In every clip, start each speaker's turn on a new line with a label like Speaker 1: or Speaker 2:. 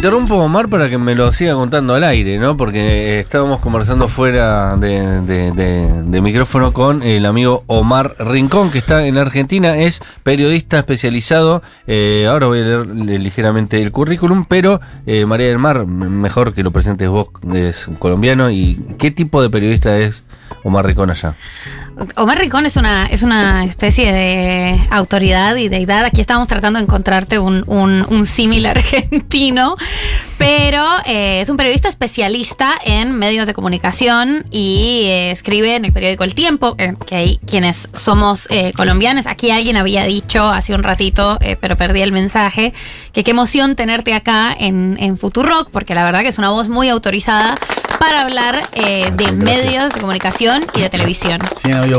Speaker 1: interrumpo, Omar, para que me lo siga contando al aire, ¿no? Porque eh, estábamos conversando fuera de, micrófono con el amigo Omar Rincón, que está en Argentina, es periodista especializado. eh, ahora voy a leer ligeramente el currículum, pero eh, María del Mar, mejor que lo presentes vos, es colombiano. ¿Y qué tipo de periodista es Omar Rincón allá?
Speaker 2: Omar Ricón es una, es una especie de autoridad y deidad. Aquí estábamos tratando de encontrarte un, un, símil argentino, pero eh, es un periodista especialista en medios de comunicación y eh, escribe en el periódico El Tiempo, que, hay quienes somos eh, colombianos. Aquí alguien había dicho hace un ratito, pero perdí el mensaje, que qué emoción tenerte acá en, en Futurock, porque la verdad que es una voz muy autorizada para hablar eh, de medios de comunicación y de televisión.
Speaker 3: Sí, no, yo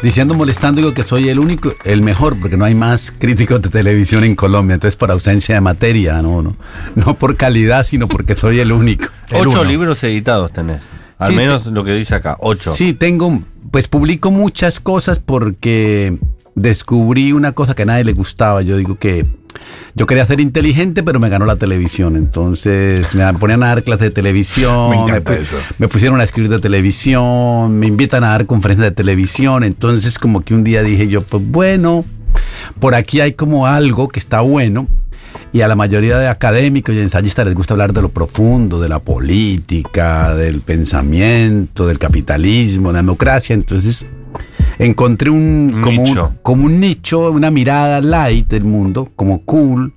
Speaker 3: diciendo, molestando, digo que soy el único, el mejor, porque no hay más críticos de televisión en Colombia. Entonces, por ausencia de materia, no, no, no por calidad, sino porque soy el único. el
Speaker 1: Ocho
Speaker 3: uno.
Speaker 1: libros editados tenés. Al
Speaker 3: Sí,
Speaker 1: menos lo que dice acá, ocho.
Speaker 3: Sí, tengo, pues publico muchas cosas porque descubrí una cosa que a nadie le gustaba. Yo digo que yo quería ser inteligente, pero me ganó la televisión. Entonces me ponían a dar clases de televisión.
Speaker 4: Me encanta eso.
Speaker 3: me pusieron a escribir de televisión, me invitan a dar conferencias de televisión. Entonces como que un día dije yo, pues bueno, por aquí hay como algo que está bueno. Y a la mayoría de académicos y ensayistas les gusta hablar de lo profundo, de la política, del pensamiento, del capitalismo, de la democracia. Entonces encontré un, como. Un, como un nicho, una mirada light del mundo, como cool.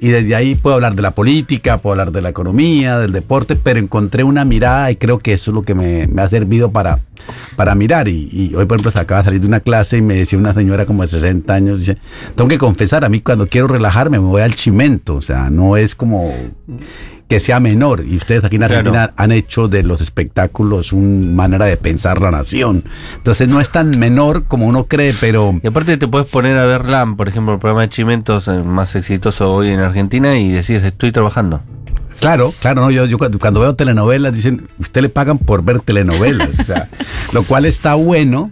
Speaker 3: Y desde ahí puedo hablar de la política, puedo hablar de la economía, del deporte, pero encontré una mirada y creo que eso es lo que me, me ha servido para, para mirar. Y, y hoy, por ejemplo, se acaba de salir de una clase y me decía una señora como de 60 años, dice, tengo que confesar, a mí cuando quiero relajarme me voy al chimento, o sea, no es como que sea menor. Y ustedes aquí en
Speaker 1: Claro.
Speaker 3: Argentina han hecho de los espectáculos una manera de pensar la nación. Entonces no es tan menor como uno cree, pero...
Speaker 1: Y aparte te puedes poner a ver LAM, por ejemplo, el programa de Chimentos eh, más exitoso hoy en Argentina y decir, estoy trabajando.
Speaker 3: Claro, claro, no, yo, yo cuando, cuando veo telenovelas dicen, usted le pagan por ver telenovelas, o sea, lo cual está bueno,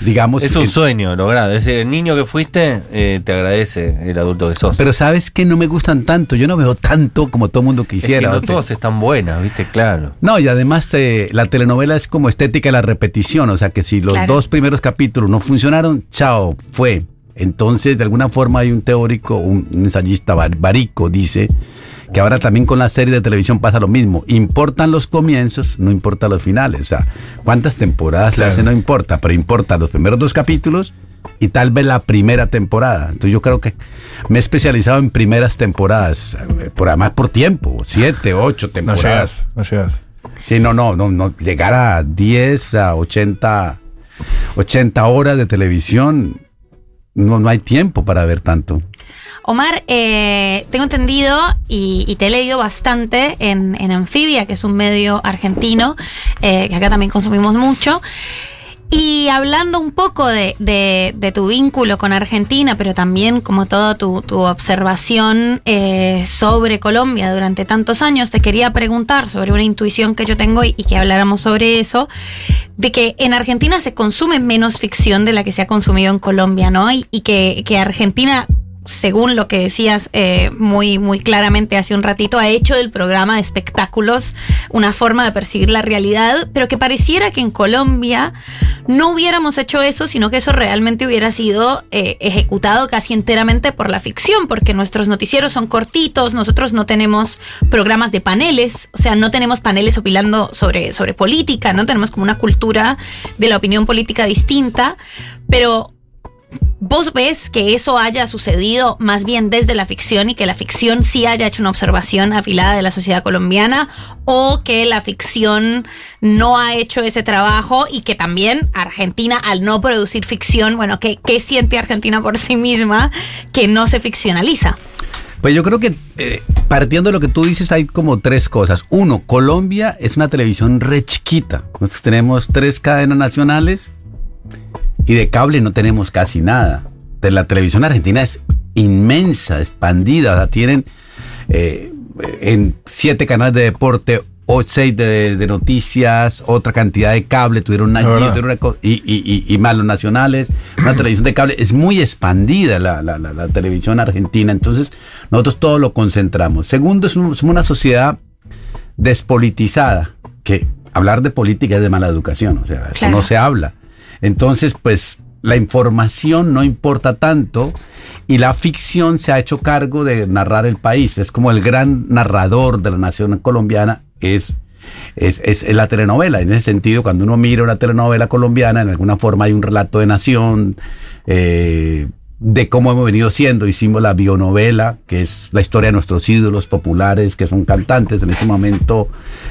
Speaker 3: digamos.
Speaker 1: Es un sueño logrado. Es decir, el niño que fuiste eh, te agradece el adulto que sos.
Speaker 3: Pero sabes que no me gustan tanto, yo no veo tanto como todo mundo
Speaker 1: es que
Speaker 3: quisiera.
Speaker 1: no todas están buenas, ¿viste? Claro.
Speaker 3: No, y además eh, la telenovela es como estética de la repetición, o sea que si los
Speaker 2: Claro.
Speaker 3: dos primeros capítulos no funcionaron, chao, fue. Entonces, de alguna forma hay un teórico, un, un ensayista bar- barico, dice que ahora también con la serie de televisión pasa lo mismo. Importan los comienzos, no importa los finales. O sea, cuántas temporadas se hace no importa, pero importa los primeros dos capítulos y tal vez la primera temporada. Entonces yo creo que me he especializado en primeras temporadas, eh, por además por tiempo, siete, ocho
Speaker 4: No
Speaker 3: temporadas.
Speaker 4: llegas, no llegas.
Speaker 3: Sí, no, no, no, no, llegar a 10, o sea, 80, 80 horas de televisión, no, no hay tiempo para ver tanto.
Speaker 2: Omar, eh, tengo entendido y, te he leído bastante en, en Anfibia, que es un medio argentino, eh, que acá también consumimos mucho. Y hablando un poco de, tu vínculo con Argentina, pero también como toda tu, observación eh, sobre Colombia durante tantos años, te quería preguntar sobre una intuición que yo tengo y, y que habláramos sobre eso, de que en Argentina se consume menos ficción de la que se ha consumido en Colombia, ¿no? Y, que Argentina según lo que decías eh, muy, muy claramente hace un ratito, ha hecho del programa de espectáculos una forma de percibir la realidad, pero que pareciera que en Colombia no hubiéramos hecho eso, sino que eso realmente hubiera sido eh, ejecutado casi enteramente por la ficción, porque nuestros noticieros son cortitos, nosotros no tenemos programas de paneles, o sea, no tenemos paneles opilando sobre, sobre política, no tenemos como una cultura de la opinión política distinta, pero ¿Vos ves que eso haya sucedido más bien desde la ficción y que la ficción sí haya hecho una observación afilada de la sociedad colombiana o que la ficción no ha hecho ese trabajo y que también Argentina al no producir ficción, bueno, ¿qué, qué siente Argentina por sí misma que no se ficcionaliza?
Speaker 3: Pues yo creo que eh, partiendo de lo que tú dices hay como tres cosas. Uno, Colombia es una televisión re chiquita. Nosotros tenemos tres cadenas nacionales y de cable no tenemos casi nada. De la televisión argentina es inmensa, expandida. O sea, tienen eh, en siete canales de deporte o seis de, de noticias, otra cantidad de cable, tuvieron una,
Speaker 4: La
Speaker 3: tuvieron y, y, y, y más los nacionales, una televisión de cable. Es muy expandida la, la, la, la televisión argentina, entonces nosotros todo lo concentramos. Segundo, es un- somos una sociedad despolitizada, que hablar de política es de mala educación, o sea, eso no se habla. Entonces, pues la información no importa tanto y la ficción se ha hecho cargo de narrar el país. Es como el gran narrador de la nación colombiana es, es, es la telenovela. En ese sentido, cuando uno mira una telenovela colombiana, en alguna forma hay un relato de nación, eh, de cómo hemos venido siendo. Hicimos la bionovela, que es la historia de nuestros ídolos populares, que son cantantes. En este momento,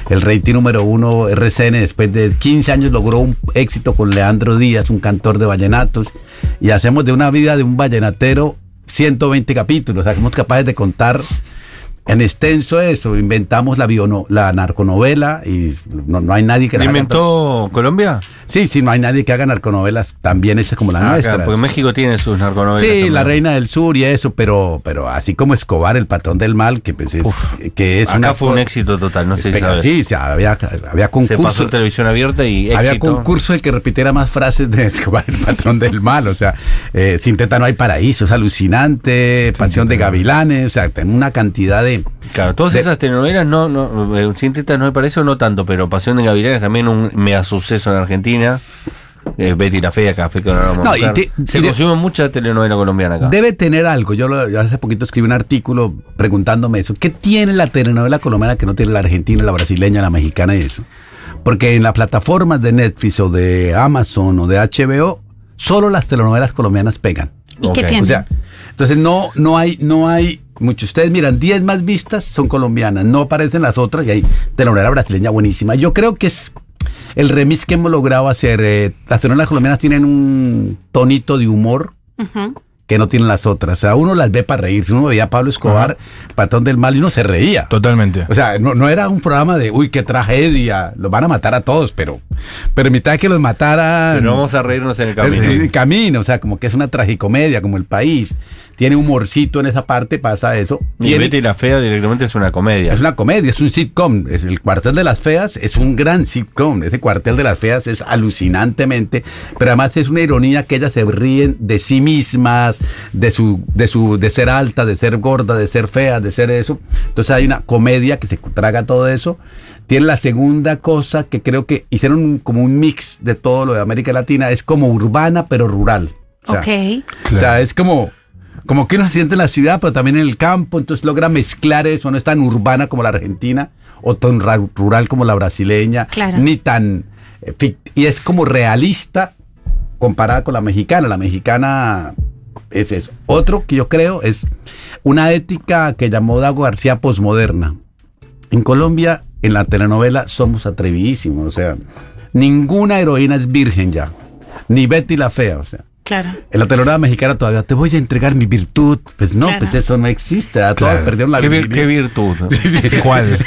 Speaker 3: el rating número uno, RCN, después de 15 años, logró un éxito con Leandro Díaz, un cantor de vallenatos. Y hacemos de una vida de un vallenatero 120 capítulos. O sea, somos capaces de contar en extenso eso. Inventamos la, biono- la narconovela y no, no hay nadie que
Speaker 1: ¿La
Speaker 3: haga
Speaker 1: inventó Colombia?
Speaker 3: Sí, sí, no hay nadie que haga narconovelas tan bien hechas como las
Speaker 1: Ah,
Speaker 3: nuestras.
Speaker 1: claro, porque México tiene sus narconovelas.
Speaker 3: Sí,
Speaker 1: también.
Speaker 3: la reina del sur y eso, pero, pero así como Escobar, el patrón del mal, que es, que es
Speaker 1: Acá
Speaker 3: una
Speaker 1: fue un éxito total, no sé si sabes.
Speaker 3: Sí, sí, había, había
Speaker 1: Se
Speaker 3: concurso.
Speaker 1: pasó en televisión abierta y éxito.
Speaker 3: Había concurso de que repitiera más frases de Escobar, el patrón del mal. O sea, eh, Sin teta no hay paraíso, es alucinante, Pasión de Gavilanes, o sea, una cantidad de.
Speaker 1: Claro, todas
Speaker 3: de-
Speaker 1: esas telenovelas, no, no, eh, Sin Tetas no me parece, no tanto, pero Pasión de Gavilanes también un mega suceso en Argentina. Eh, Betty la Fea, Café con Aroma
Speaker 3: No, y
Speaker 1: Mujer.
Speaker 3: te-
Speaker 1: Se
Speaker 3: y de-
Speaker 1: consume mucha telenovela colombiana acá.
Speaker 3: Debe tener algo. Yo, lo- yo hace poquito escribí un artículo preguntándome eso. ¿Qué tiene la telenovela colombiana que no tiene la argentina, la brasileña, la mexicana y eso? Porque en las plataformas de Netflix o de Amazon o de HBO, solo las telenovelas colombianas pegan.
Speaker 2: ¿Y qué
Speaker 1: Ok.
Speaker 2: tiene?
Speaker 3: O sea, entonces no, no hay, no hay mucho. Ustedes miran, 10 más vistas son colombianas, no aparecen las otras y hay telenovela brasileña buenísima. Yo creo que es el remix que hemos logrado hacer. eh, las telenovelas colombianas tienen un tonito de humor. Que no tienen las otras. O sea, uno las ve para reírse. Uno veía a Pablo Escobar, patrón del mal, y uno se reía.
Speaker 4: Totalmente.
Speaker 3: O sea, no, no era un programa de, uy, qué tragedia, los van a matar a todos, pero, pero en mitad de que los mataran...
Speaker 1: Pero vamos a reírnos en el
Speaker 3: Es-
Speaker 1: camino.
Speaker 3: es el camino, o sea, como que es una tragicomedia, como el país. Tiene humorcito en esa parte, pasa eso.
Speaker 1: Y
Speaker 3: Tiene-
Speaker 1: Betty la Fea directamente es una comedia.
Speaker 3: es una comedia, es un sitcom. Es el cuartel de las feas es un gran sitcom. Ese cuartel de las feas es alucinantemente, pero además es una ironía que ellas se ríen de sí mismas, de su, de su, de ser alta, de ser gorda, de ser fea, de ser eso. Entonces hay una comedia que se traga todo eso. Tiene la segunda cosa que creo que hicieron un- como un mix de todo lo de América Latina, es como urbana pero rural. O sea,
Speaker 2: ok.
Speaker 3: o sea, es como, como que uno se siente en la ciudad, pero también en el campo, entonces logra mezclar eso, no es tan urbana como la argentina, o tan ra- rural como la brasileña,
Speaker 2: Claro.
Speaker 3: ni tan... eh, y es como realista comparada con la mexicana. La mexicana es eso. Otro que yo creo es una ética que llamó Dago García posmoderna. En Colombia, en la telenovela, somos atrevidísimos, o sea, ninguna heroína es virgen ya, ni Betty la Fea, o sea.
Speaker 2: Claro.
Speaker 3: En la telenovela mexicana todavía te voy a entregar mi virtud. Pues no,
Speaker 2: Claro.
Speaker 3: pues eso no existe. ¿verdad? Todas
Speaker 4: Claro.
Speaker 3: perdieron la
Speaker 1: ¿Qué, vir-
Speaker 3: virginidad.
Speaker 1: qué virtud?
Speaker 4: ¿Cuál?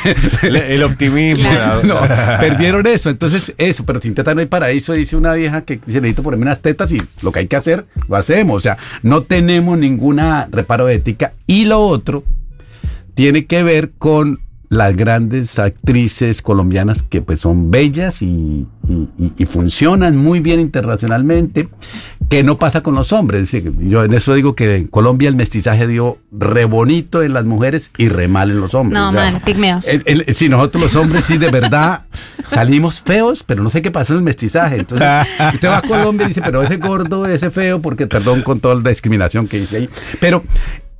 Speaker 1: el, el optimismo.
Speaker 2: Claro.
Speaker 3: No, perdieron eso. Entonces, eso, pero sin teta no hay paraíso, dice una vieja que dice, necesito ponerme unas tetas y lo que hay que hacer, lo hacemos. O sea, no tenemos ninguna reparo de ética. Y lo otro tiene que ver con las grandes actrices colombianas que pues son bellas y, y- y- y funcionan muy bien internacionalmente, que no pasa con los hombres. Yo en eso digo que en Colombia el mestizaje dio re bonito en las mujeres y re mal en los hombres.
Speaker 2: No,
Speaker 3: O sea,
Speaker 2: mal, pigmeos.
Speaker 3: sí, nosotros los hombres sí de verdad salimos feos, pero no sé qué pasó en el mestizaje. Entonces, usted va a Colombia y dice, pero ese gordo, ese feo, porque perdón con toda la discriminación que hice ahí. Pero,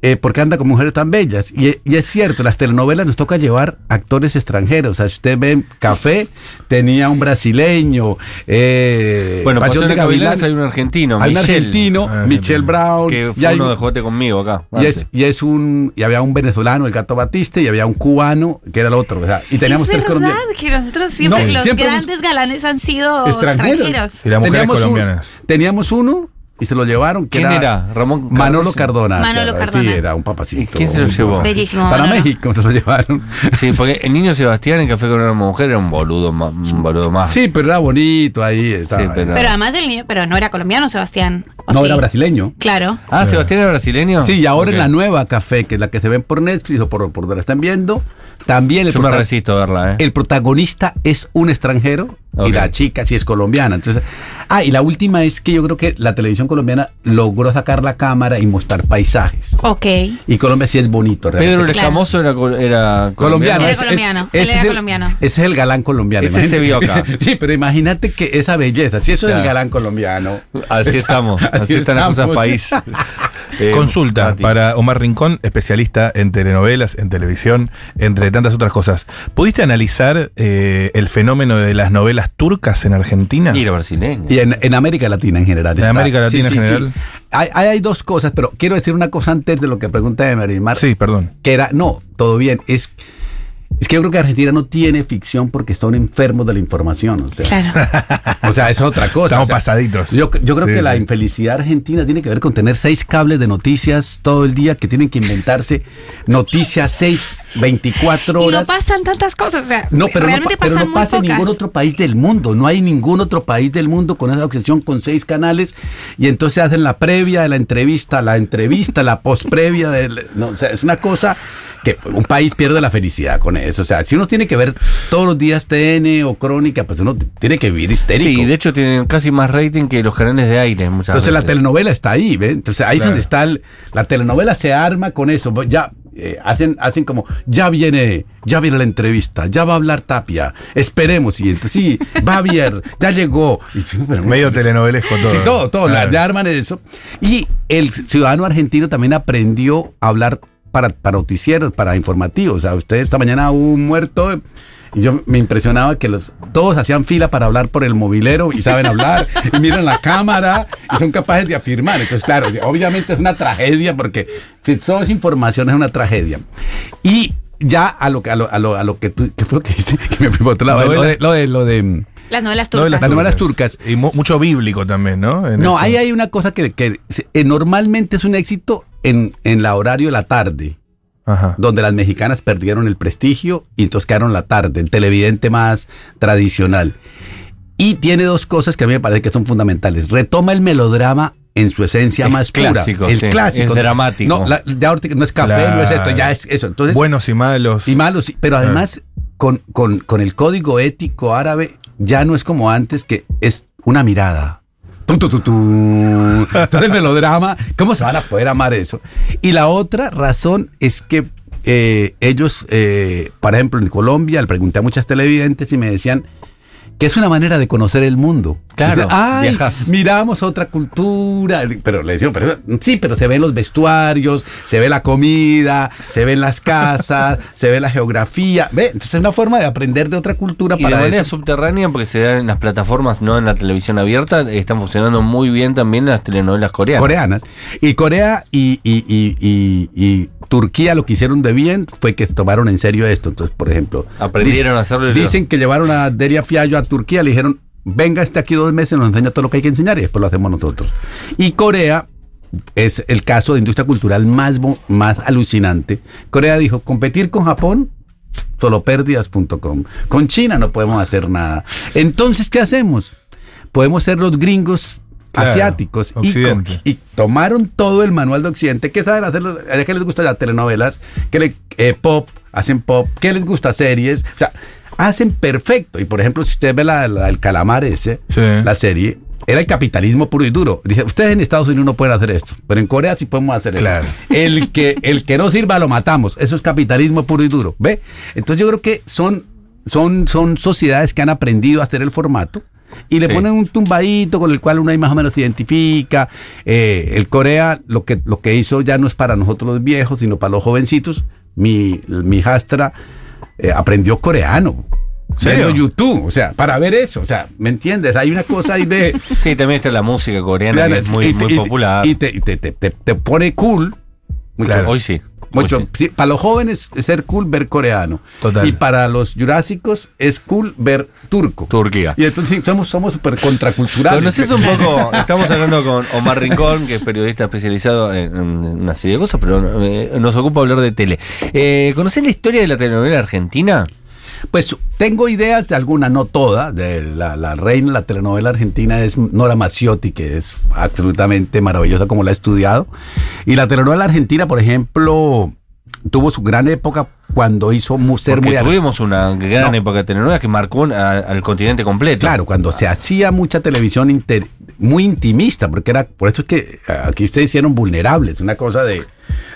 Speaker 3: eh, porque anda con mujeres tan bellas? Y, y es cierto, las telenovelas nos toca llevar actores extranjeros. O sea, si usted ve Café, tenía un brasileño. Eh,
Speaker 1: Bueno, Pasión de Gavilanes
Speaker 3: Gavilán,
Speaker 1: hay un argentino,
Speaker 3: hay un
Speaker 1: Michelle,
Speaker 3: argentino,
Speaker 4: Ah,
Speaker 3: Michelle Brown.
Speaker 1: que
Speaker 3: y
Speaker 1: fue
Speaker 3: hay
Speaker 1: uno
Speaker 3: un-
Speaker 1: de Jote conmigo acá.
Speaker 3: y es, y es un y había un venezolano, el gato Batiste, y había un cubano, que era el otro. o sea, y teníamos
Speaker 2: es
Speaker 3: tres
Speaker 2: verdad
Speaker 3: colombianos.
Speaker 2: que nosotros siempre,
Speaker 3: No,
Speaker 2: los
Speaker 3: siempre
Speaker 2: grandes galanes han sido
Speaker 3: Extranjeros.
Speaker 2: extranjeros.
Speaker 4: Y las mujeres
Speaker 3: Teníamos un-
Speaker 4: colombianas.
Speaker 3: teníamos uno y se lo llevaron. Que
Speaker 1: ¿Quién era? Ramón
Speaker 3: Manolo. Cardona.
Speaker 2: Manolo
Speaker 3: claro,
Speaker 2: Cardona.
Speaker 3: Sí, era un papacito.
Speaker 1: ¿Y quién se lo llevó?
Speaker 2: Bellísimo,
Speaker 3: Para
Speaker 2: Manolo.
Speaker 3: México se lo llevaron.
Speaker 1: Sí, porque el niño Sebastián en Café con una mujer era un boludo, ma- un boludo más.
Speaker 3: Sí, pero era bonito ahí. estaba-
Speaker 1: Sí, pero-
Speaker 2: Pero además el niño, pero no era colombiano, Sebastián. ¿o
Speaker 3: No,
Speaker 2: sí?
Speaker 3: era brasileño.
Speaker 2: Claro.
Speaker 1: Ah, Sebastián era brasileño.
Speaker 3: Sí, y ahora en la nueva café, que es la que se ven por Netflix o por, por donde la están viendo, También el,
Speaker 1: Yo me
Speaker 3: prota-
Speaker 1: resisto a verla, ¿eh?
Speaker 3: el protagonista es un extranjero y la chica sí es colombiana. Entonces, ah, y la última es que yo creo que la televisión colombiana logró sacar la cámara y mostrar paisajes.
Speaker 2: Ok.
Speaker 3: Y Colombia sí es bonito,
Speaker 1: Pedro
Speaker 3: realmente.
Speaker 1: el
Speaker 2: Claro.
Speaker 1: Escamoso era, era
Speaker 3: colombiano.
Speaker 2: Era
Speaker 3: es- es-
Speaker 2: colombiano,
Speaker 3: ese
Speaker 2: él era
Speaker 3: es el-
Speaker 2: colombiano.
Speaker 3: Ese es el galán colombiano.
Speaker 1: Ese se vio acá.
Speaker 3: sí, pero imagínate que esa belleza, si eso es el galán colombiano.
Speaker 1: Así estamos, así,
Speaker 3: Así
Speaker 1: están las cosas país. Eh,
Speaker 4: Consulta para Omar Rincón, especialista en telenovelas, en televisión, entre tantas otras cosas. ¿Pudiste analizar eh, el fenómeno de las novelas turcas en Argentina?
Speaker 1: Y.
Speaker 3: Y en, en América Latina en general.
Speaker 4: En América Latina en general.
Speaker 3: Hay, hay, hay dos cosas, pero quiero decir una cosa antes de lo que pregunta de Marimar.
Speaker 4: Sí, perdón.
Speaker 3: Que era, no, todo bien. Es, es que yo creo que Argentina no tiene ficción porque son enfermos de la información. O sea,
Speaker 2: Claro.
Speaker 3: o sea es otra cosa.
Speaker 4: Estamos
Speaker 3: o sea,
Speaker 4: pasaditos.
Speaker 3: Yo, yo creo
Speaker 4: Sí,
Speaker 3: que la infelicidad argentina tiene que ver con tener seis cables de noticias todo el día que tienen que inventarse noticias seis, 24
Speaker 2: Y
Speaker 3: horas.
Speaker 2: no pasan tantas cosas, o sea,
Speaker 3: No, pero no,
Speaker 2: realmente
Speaker 3: pa- pero
Speaker 2: pasan
Speaker 3: no
Speaker 2: muy
Speaker 3: pasa en ningún otro país del mundo. No hay ningún otro país del mundo con esa obsesión con seis canales. Y entonces hacen la previa de la entrevista, la entrevista, la postprevia. del- No, o sea, es una cosa que un país pierde la felicidad con eso. O sea, si uno tiene que ver todos los días TN o Crónica, pues uno tiene que vivir histérico.
Speaker 1: Sí, de hecho tienen casi más rating que los canales de aire muchas
Speaker 3: Entonces la telenovela está ahí, ¿ves? Entonces ahí es
Speaker 4: Claro.
Speaker 3: donde está el- la telenovela se arma con eso. Ya eh, hacen hacen como ya viene ya viene la entrevista, ya va a hablar Tapia, esperemos y entonces sí va bien, ya llegó. Y, sí, pero-
Speaker 4: Medio telenovelesco todo.
Speaker 3: Sí, todo, todo,
Speaker 4: Claro.
Speaker 3: la- ya arman eso. Y el ciudadano argentino también aprendió a hablar para, para noticieros, para informativos. O sea, usted esta mañana hubo un muerto y yo me impresionaba que los todos hacían fila para hablar por el mobilero y saben hablar y miran la cámara y son capaces de afirmar. Entonces, claro, obviamente es una tragedia porque si todo es información es una tragedia. Y ya a lo, que- a lo, a lo, a lo que tú, ¿qué fue lo que dijiste? Que me fui por otro lado. Lo de, lo de, lo de
Speaker 2: Las novelas
Speaker 4: Novelas
Speaker 2: turcas.
Speaker 3: Las novelas turcas.
Speaker 4: Y mu- mucho bíblico también, ¿no? En
Speaker 3: No,
Speaker 4: eso.
Speaker 3: ahí hay una cosa que, que, eh, normalmente es un éxito en, en la horario de la tarde,
Speaker 4: Ajá.
Speaker 3: donde las mexicanas perdieron el prestigio y entonces quedaron la tarde, el televidente más tradicional. Y tiene dos cosas que a mí me parece que son fundamentales. Retoma el melodrama en su esencia
Speaker 1: Es
Speaker 3: más pura.
Speaker 1: clásico,
Speaker 3: el
Speaker 1: sí,
Speaker 3: clásico.
Speaker 1: es dramático.
Speaker 3: No, la- ya ahorita no es café, no es esto, ya es eso. Entonces,
Speaker 4: Buenos y malos.
Speaker 3: y malos, pero además con, con- con el código ético árabe ya no es como antes que es una mirada. Tu, tu, el melodrama, ¿cómo se van a poder amar eso? Y la otra razón es que eh, ellos, eh, por ejemplo, en Colombia, le pregunté a muchas televidentes y me decían que es una manera de conocer el mundo.
Speaker 1: Claro,
Speaker 3: Dicen, Ay,
Speaker 1: viajas.
Speaker 3: miramos otra cultura. Pero le decía, pero, sí, pero se ven los vestuarios, se ve la comida, se ven las casas, se ve la geografía. ¿Ve? Entonces es una forma de aprender de otra cultura
Speaker 1: Y de
Speaker 3: para
Speaker 1: manera
Speaker 3: eso.
Speaker 1: subterránea, porque se da en las plataformas, no en la televisión abierta, están funcionando muy bien también las telenovelas coreanas.
Speaker 3: coreanas. Y Corea y, y- y- y- Turquía lo que hicieron de bien fue que tomaron en serio esto. Entonces, por ejemplo,
Speaker 1: Aprendieron a hacerlo
Speaker 3: Dicen que llevaron a Deria Fiallo a Turquía, le dijeron, venga este aquí dos meses, nos enseña todo lo que hay que enseñar y después lo hacemos nosotros. Y Corea es el caso de industria cultural más, más alucinante. Corea dijo, competir con Japón solopérdidas.com. Con China no podemos hacer nada. Entonces, ¿qué hacemos? Podemos ser los gringos
Speaker 4: Claro,
Speaker 3: asiáticos y, y tomaron todo el manual de Occidente. ¿Qué saben hacer? los- ¿A qué les gusta las telenovelas? ¿Qué le, eh, pop? ¿Hacen pop? ¿Qué les gusta series? O sea, hacen perfecto. Y por ejemplo, si usted ve la, la- el calamar ese,
Speaker 4: Sí.
Speaker 3: la serie, era el capitalismo puro y duro. Dije, ustedes en Estados Unidos no pueden hacer esto, pero en Corea sí podemos hacer
Speaker 4: Claro.
Speaker 3: eso. El que, el que no sirva lo matamos. Eso es capitalismo puro y duro. ¿Ve? Entonces yo creo que son, son, son sociedades que han aprendido a hacer el formato. Y le
Speaker 1: Sí.
Speaker 3: ponen un tumbadito con el cual uno ahí más o menos se identifica. Eh, el Corea lo que, lo que hizo ya no es para nosotros los viejos, sino para los jovencitos. Mi, mi jastra eh, aprendió coreano. Viendo YouTube, o sea, para ver eso, o sea, ¿me entiendes? Hay una cosa ahí de...
Speaker 1: Sí, también está la música coreana, que es muy,
Speaker 3: y te-
Speaker 1: muy
Speaker 3: y
Speaker 1: popular.
Speaker 3: Y te, y te- te- pone cool.
Speaker 4: Claro.
Speaker 1: Hoy sí. Hoy
Speaker 3: mucho.
Speaker 1: sí.
Speaker 3: Sí, para los jóvenes es ser cool ver coreano.
Speaker 4: Total.
Speaker 3: Y para los jurásicos es cool ver turco.
Speaker 1: Turquía.
Speaker 3: Y entonces sí, somos somos súper contraculturales.
Speaker 1: Un poco, estamos hablando con Omar Rincón, que es periodista especializado en, en una serie de cosas, pero eh, nos ocupa hablar de tele. Eh, ¿Conocés la historia de la telenovela argentina?
Speaker 3: Pues tengo ideas de alguna, no toda. De la, la reina la telenovela argentina es Nora Macciotti, que es absolutamente maravillosa como la he estudiado. Y la telenovela argentina, por ejemplo, tuvo su gran época cuando hizo ser
Speaker 1: Porque
Speaker 3: muy
Speaker 1: tuvimos una gran
Speaker 3: No.
Speaker 1: época de telenovelas que marcó a- al continente completo.
Speaker 3: Claro, cuando se hacía mucha televisión inter- muy intimista, porque era, por eso es que eh, aquí ustedes hicieron vulnerables, una cosa de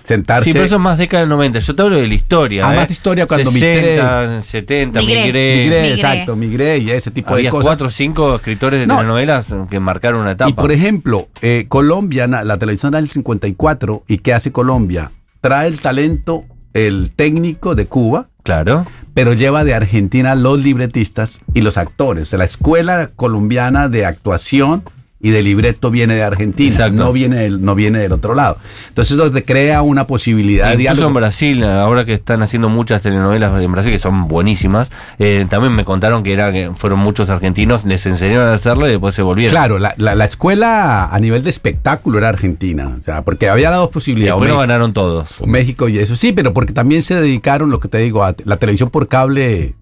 Speaker 3: sentarse.
Speaker 1: Sí, pero eso es más década del 90. Yo te hablo de la historia.
Speaker 3: Ah,
Speaker 1: ¿eh?
Speaker 3: más de historia cuando
Speaker 1: 60, 70,
Speaker 2: Migré.
Speaker 1: Migré.
Speaker 3: Migré,
Speaker 2: Migré.
Speaker 3: exacto, migré y ese tipo
Speaker 1: Había
Speaker 3: de cosas.
Speaker 1: cuatro o cinco escritores de
Speaker 3: No.
Speaker 1: telenovelas que marcaron una etapa.
Speaker 3: Y por ejemplo, eh, Colombia, la televisión del 54, ¿y qué hace Colombia? Trae el talento, el técnico de Cuba,
Speaker 1: claro.
Speaker 3: pero lleva de Argentina los libretistas y los actores. La escuela colombiana de actuación y de libreto viene de Argentina,
Speaker 1: Exacto.
Speaker 3: no viene, del, no viene del otro lado. Entonces eso te crea una posibilidad de
Speaker 1: Incluso en
Speaker 3: diálogo.
Speaker 1: Brasil, ahora que están haciendo muchas telenovelas en Brasil que son buenísimas, eh, también me contaron que era que fueron muchos argentinos, les enseñaron a hacerlo y después se volvieron.
Speaker 3: Claro, la, la- la escuela a nivel de espectáculo era Argentina, o sea, porque había dos posibilidades.
Speaker 1: después
Speaker 3: o
Speaker 1: ganaron todos.
Speaker 3: o México y eso, sí, pero porque también se dedicaron, lo que te digo, a la televisión por cable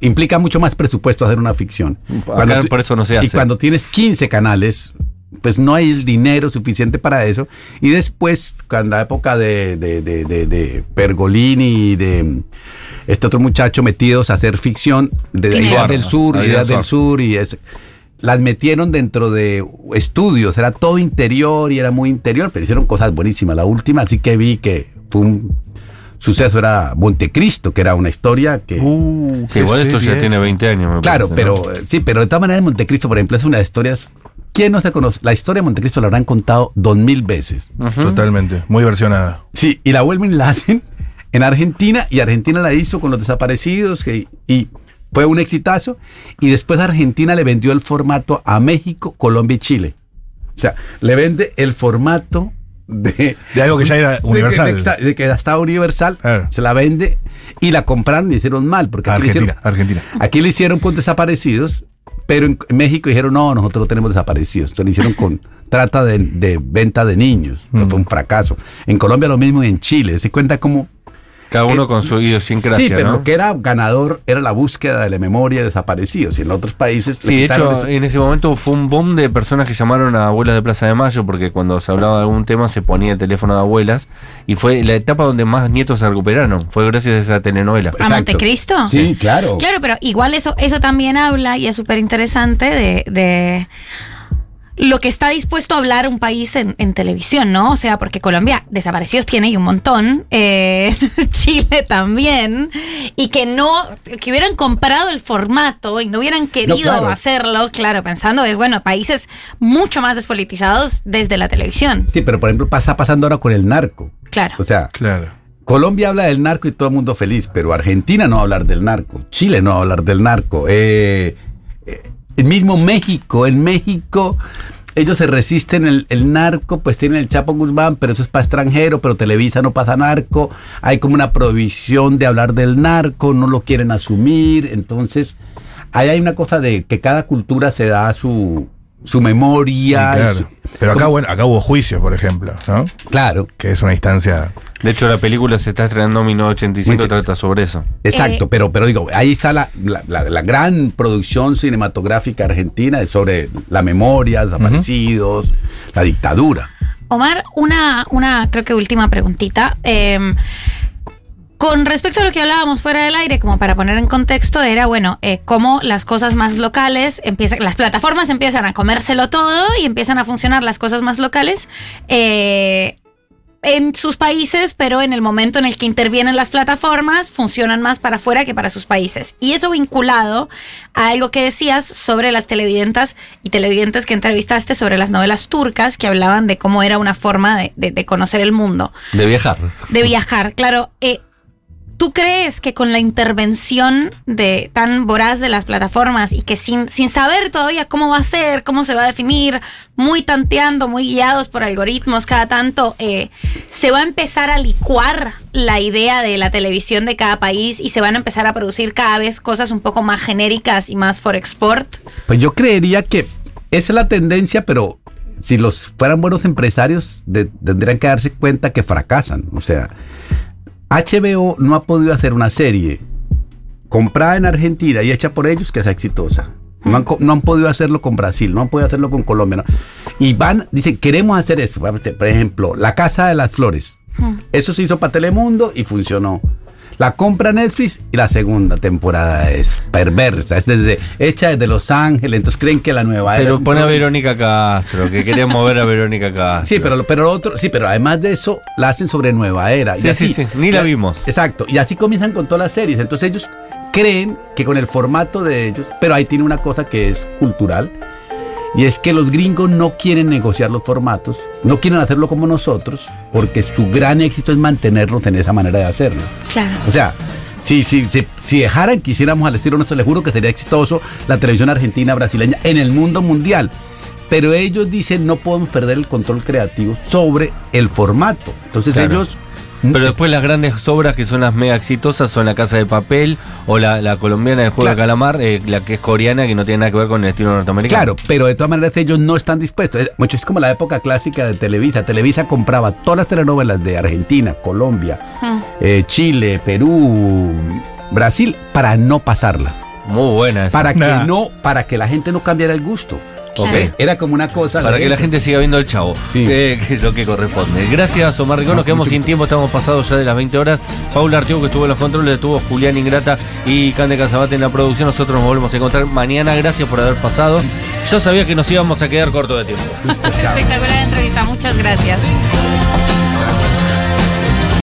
Speaker 3: implica mucho más presupuesto hacer una ficción. Tú-
Speaker 1: por eso no se
Speaker 3: Y
Speaker 1: hace.
Speaker 3: cuando tienes 15 canales, pues no hay el dinero suficiente para eso. Y después, cuando la época de, de, de, de- de Pergolini y de este otro muchacho metidos a hacer ficción de ideas del sur, ideas del sur y es, las metieron dentro de estudios, era todo interior y era muy interior, pero hicieron cosas buenísimas. La última sí que vi que fue un suceso, era Montecristo, que era una historia que...
Speaker 4: Uh,
Speaker 1: Sí, igual esto ya tiene 20 años, me
Speaker 3: Claro,
Speaker 1: parece, ¿no?
Speaker 3: pero eh, sí, pero de todas maneras Montecristo, por ejemplo, es una de las historias. ¿Quién no se conoce? La historia de Montecristo la habrán contado dos mil veces.
Speaker 4: Totalmente, muy versionada.
Speaker 3: Sí, y la vuelven y la hacen en Argentina, y Argentina la hizo con los desaparecidos, que, y fue un exitazo. Y después Argentina le vendió el formato a México, Colombia y Chile. O sea, le vende el formato de.
Speaker 4: De algo que ya era universal.
Speaker 3: De, que de que estaba universal,
Speaker 4: Claro.
Speaker 3: se la vende y la compraron y hicieron mal. Porque aquí le
Speaker 4: Argentina,
Speaker 3: hicieron-
Speaker 4: Argentina.
Speaker 3: Aquí le hicieron con desaparecidos, pero en México dijeron, no, nosotros no tenemos desaparecidos. Entonces le hicieron con trata de, de venta de niños. Entonces
Speaker 4: Mm.
Speaker 3: Fue un fracaso. En Colombia lo mismo y en Chile. Se cuenta como...
Speaker 1: Cada uno
Speaker 3: Eh,
Speaker 1: con su idiosincrasia,
Speaker 3: sí, pero
Speaker 1: ¿no?
Speaker 3: lo que era ganador era la búsqueda de la memoria de desaparecidos. Y en otros países...
Speaker 1: Sí, de hecho, en ese momento fue un boom de personas que llamaron a abuelas de Plaza de Mayo, porque cuando se hablaba de algún tema se ponía el teléfono de abuelas, y fue la etapa donde más nietos se recuperaron. Fue gracias a esa telenovela.
Speaker 2: ¿A. Montecristo?
Speaker 3: Sí, claro.
Speaker 2: Claro, pero igual eso, eso también habla y es súper interesante de, de lo que está dispuesto a hablar un país en, en televisión, ¿no? O sea, porque Colombia desaparecidos tiene y un montón, eh, Chile también, y que no, que hubieran comprado el formato y no hubieran querido
Speaker 3: claro.
Speaker 2: hacerlo, claro, pensando es, bueno, países mucho más despolitizados desde la televisión,
Speaker 3: Sí, pero por ejemplo pasa pasando ahora con el narco.
Speaker 2: claro.
Speaker 3: O sea,
Speaker 4: Claro.
Speaker 3: Colombia habla del narco y todo el mundo feliz, pero Argentina no va a hablar del narco, Chile no va a hablar del narco, eh, eh, el mismo México, en México ellos se resisten el, narco, pues tienen el Chapo Guzmán, pero eso es para extranjero, pero Televisa no pasa narco, hay como una prohibición de hablar del narco, no lo quieren asumir, entonces ahí hay una cosa de que cada cultura se da su, su memoria.
Speaker 4: Sí, claro.
Speaker 3: su-
Speaker 4: Pero acá,
Speaker 3: como-
Speaker 4: bueno, acá hubo juicios, por ejemplo, ¿no?
Speaker 3: claro.
Speaker 4: Que es una instancia.
Speaker 1: De hecho, la película se está estrenando en 1985,
Speaker 3: Muy
Speaker 1: trata sobre eso.
Speaker 3: Exacto,
Speaker 2: Eh,
Speaker 3: pero, pero digo, ahí está la, la- la- la gran producción cinematográfica argentina es sobre la memoria, desaparecidos, la dictadura.
Speaker 2: Omar, una, una creo que última preguntita. Eh, con respecto a lo que hablábamos fuera del aire, como para poner en contexto, era bueno, eh, cómo las cosas más locales empiezan, las plataformas empiezan a comérselo todo y empiezan a funcionar las cosas más locales. eh, en sus países, pero en el momento en el que intervienen las plataformas, funcionan más para afuera que para sus países. Y eso vinculado a algo que decías sobre las televidentas y televidentes que entrevistaste sobre las novelas turcas que hablaban de cómo era una forma de, de- de conocer el mundo,
Speaker 1: De viajar.
Speaker 2: de viajar. Claro, eh, ¿tú crees que con la intervención de tan voraz de las plataformas y que sin, sin saber todavía cómo va a ser, cómo se va a definir, muy tanteando, muy guiados por algoritmos cada tanto, eh, se va a empezar a licuar la idea de la televisión de cada país y se van a empezar a producir cada vez cosas un poco más genéricas y más for export?
Speaker 3: Pues yo creería que esa es la tendencia, pero si los fueran buenos empresarios, tendrían que darse cuenta que fracasan. O sea, HBO no ha podido hacer una serie comprada en Argentina y hecha por ellos que sea exitosa. No han, no han podido hacerlo con Brasil, no han podido hacerlo con Colombia. ¿no? Y van, dicen, queremos hacer eso. Por ejemplo, La Casa de las Flores.
Speaker 2: Hmm.
Speaker 3: Eso se hizo para Telemundo y funcionó. La compra Netflix y la segunda temporada es perversa, es desde, hecha desde Los Ángeles, entonces creen que la nueva era...
Speaker 1: Pero pone a. Verónica Castro, que queremos ver a Verónica Castro.
Speaker 3: Sí, pero, pero otro, sí, pero además de eso, la hacen sobre Nueva Era.
Speaker 1: Sí, sí, sí, ni la vimos.
Speaker 3: Exacto, y así comienzan con todas las series. Entonces ellos creen que con el formato de ellos, pero ahí tiene una cosa que es cultural, y es que los gringos no quieren negociar los formatos, no quieren hacerlo como nosotros, porque su gran éxito es mantenernos en esa manera de hacerlo.
Speaker 2: Claro.
Speaker 3: O sea, si, si, si, si dejaran que hiciéramos al estilo nuestro, les juro que sería exitoso la televisión argentina, brasileña, en el mundo mundial. Pero ellos dicen no podemos perder el control creativo sobre el formato. Entonces
Speaker 1: Claro.
Speaker 3: ellos...
Speaker 1: Pero después las grandes obras que son las mega exitosas son La Casa de Papel o la, la colombiana del Juego
Speaker 3: Claro.
Speaker 1: de Calamar, eh, la que es coreana, que no tiene nada que ver con el estilo norteamericano.
Speaker 3: Claro, pero de todas maneras ellos no están dispuestos. Es, mucho, es como la época clásica de Televisa. Televisa compraba todas las telenovelas de Argentina, Colombia,
Speaker 2: Mm.
Speaker 3: eh, Chile, Perú, Brasil, para no pasarlas.
Speaker 1: Muy buena esa.
Speaker 3: Para que
Speaker 4: Nah.
Speaker 3: no, para que la gente no cambiara el gusto.
Speaker 2: Claro.
Speaker 3: ¿ok? Era como una cosa.
Speaker 1: Para que la gente siga viendo el chavo,
Speaker 3: Sí.
Speaker 1: que, que es lo que corresponde. Gracias, Omar Ricón. Nos quedamos sin tiempo, estamos pasados ya de las 20 horas. Paula Artigo, que estuvo en los controles, estuvo Julián Ingrata y Cande Casabate en la producción. Nosotros nos volvemos a encontrar mañana. Gracias por haber pasado. Yo sabía que nos íbamos a quedar corto de tiempo.
Speaker 2: Espectacular entrevista, muchas gracias.